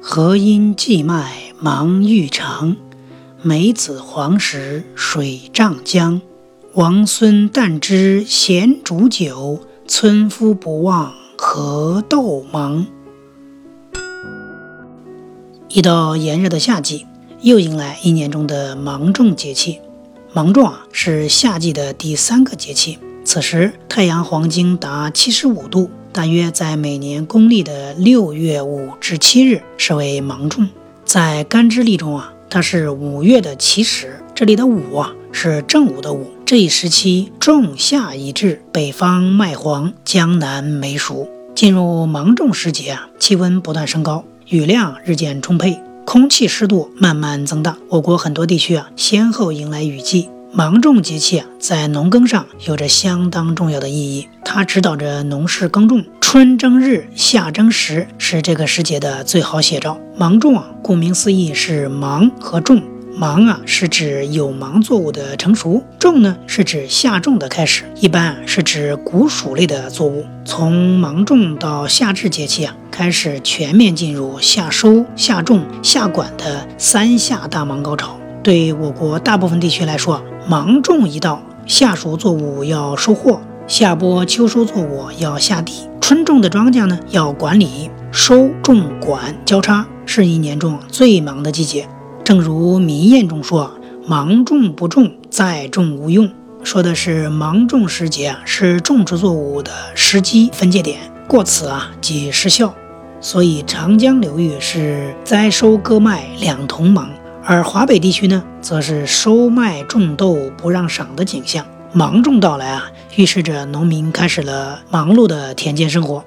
河阴荠麦芒欲长，梅子黄时水涨江。王孙旦知闲煮酒，村夫不忘河豆忙。一到炎热的夏季，又迎来一年中的芒种节气。芒种啊，是夏季的第三个节气。此时太阳黄经达七十五度，大约在每年公历的六月五至七日是为芒种。在干支历中啊，它是五月的起始。这里的五啊，是正午的午。这一时期仲夏已至，北方麦黄，江南梅熟。进入芒种时节啊，气温不断升高。雨量日渐充沛，空气湿度慢慢增大，我国很多地区啊先后迎来雨季。芒种节气，在农耕上有着相当重要的意义，它指导着农事耕种。春争日，夏争时，是这个时节的最好写照。芒种啊，顾名思义是芒和种。芒啊，是指有芒作物的成熟；种呢，是指下种的开始。一般是指谷薯类的作物。从芒种到夏至节气啊，开始全面进入夏收、夏种、夏管的三夏大忙高潮。对我国大部分地区来说，芒种一到，夏熟作物要收获，夏播秋收作物要下地，春种的庄稼呢要管理，收、种、管交叉，是一年中最忙的季节。正如民谚中说：“芒种不种，再种无用。”说的是芒种时节啊，是种植作物的时机分界点，过此啊即失效。所以长江流域是栽收割麦两同忙，而华北地区呢，则是收麦种豆不让赏的景象。芒种到来啊，预示着农民开始了忙碌的田间生活。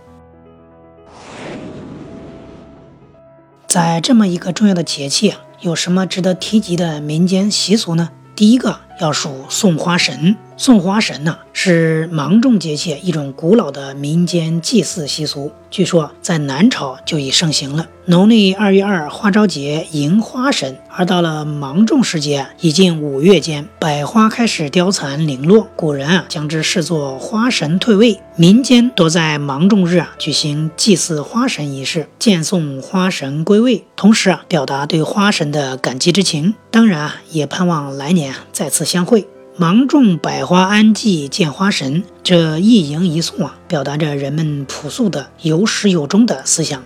在这么一个重要的节气啊。有什么值得提及的民间习俗呢？第一个要数送花神。送花神呢，是芒种节气一种古老的民间祭祀习俗。据说在南朝就已盛行了。农历二月二花朝节迎花神，而到了芒种时节，已近五月间，百花开始凋残零落。古人啊，将之视作花神退位。民间多在芒种日啊举行祭祀花神仪式，见送花神归位，同时啊表达对花神的感激之情。当然啊，也盼望来年再次相会。芒种百花安祭见花神，这一迎一送啊，表达着人们朴素的有始有终的思想。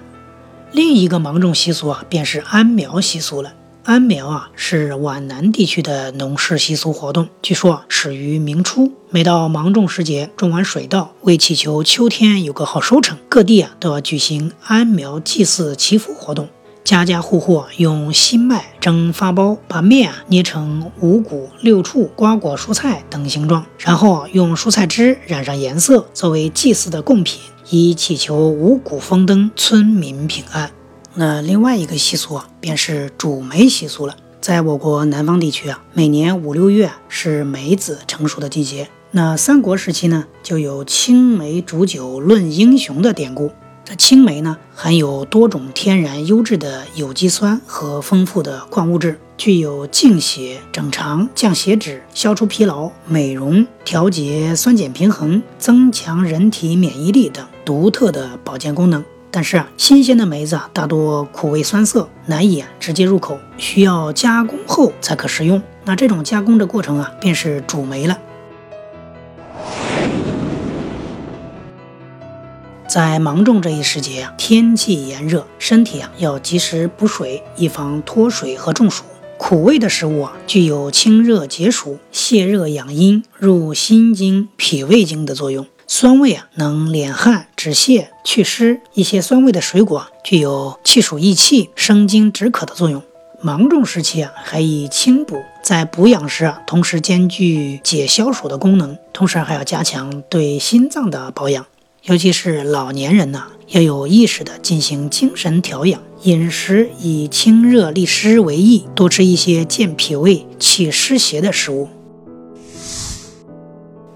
另一个芒种习俗啊，便是安苗习俗了。安苗啊，是皖南地区的农事习俗活动，据说始于明初。每到芒种时节，种完水稻，为祈求秋天有个好收成，各地啊都要举行安苗祭祀祈福活动。家家户户用新麦蒸发包，把面啊捏成五谷、六畜、瓜果、蔬菜等形状，然后用蔬菜汁染上颜色，作为祭祀的贡品，以祈求五谷丰登、村民平安。那另外一个习俗啊，便是煮梅习俗了。在我国南方地区啊，每年五六月是梅子成熟的季节。那三国时期呢，就有青梅煮酒论英雄的典故。这青梅呢，含有多种天然优质的有机酸和丰富的矿物质，具有净血、整肠、降血脂、消除疲劳、美容、调节酸碱平衡、增强人体免疫力等独特的保健功能。但是啊，新鲜的梅子啊，大多苦味酸涩，难以啊直接入口，需要加工后才可食用。那这种加工的过程啊，便是煮梅了。在芒种这一时节呀，天气炎热，身体啊要及时补水，以防脱水和中暑。苦味的食物啊，具有清热解暑、泻热养阴、入心经、脾胃经的作用。酸味啊，能敛汗、止泻、祛湿。一些酸味的水果啊具有气暑益气、生津止渴的作用。芒种时期啊，还以清补，在补养时啊，同时兼具解消暑的功能，同时还要加强对心脏的保养。尤其是老年人呢，要有意识的进行精神调养，饮食以清热利湿为宜，多吃一些健脾胃、祛湿邪的食物。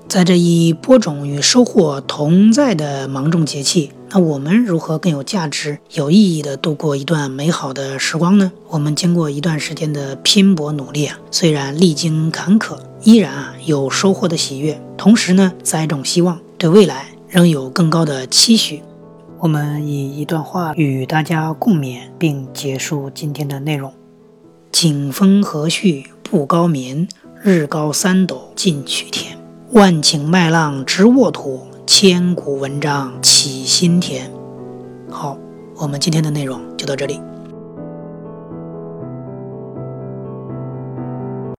在这一播种与收获同在的芒种节气，那我们如何更有价值、有意义的度过一段美好的时光呢？我们经过一段时间的拼搏努力啊，虽然历经坎坷，依然啊有收获的喜悦，同时呢栽种希望，对未来。仍有更高的期许。我们以一段话与大家共勉，并结束今天的内容：景风和煦不高眠，日高三斗尽取天。万顷麦浪直沃土，千古文章起心田。好，我们今天的内容就到这里。